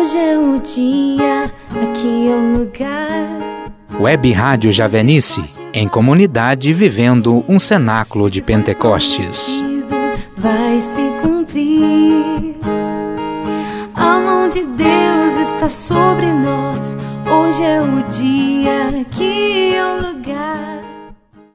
Hoje é o dia, aqui é o lugar. Web Rádio Javenice, em comunidade vivendo um cenáculo de Pentecostes. Vai se cumprir. A mão de Deus está sobre nós. Hoje é o dia, que.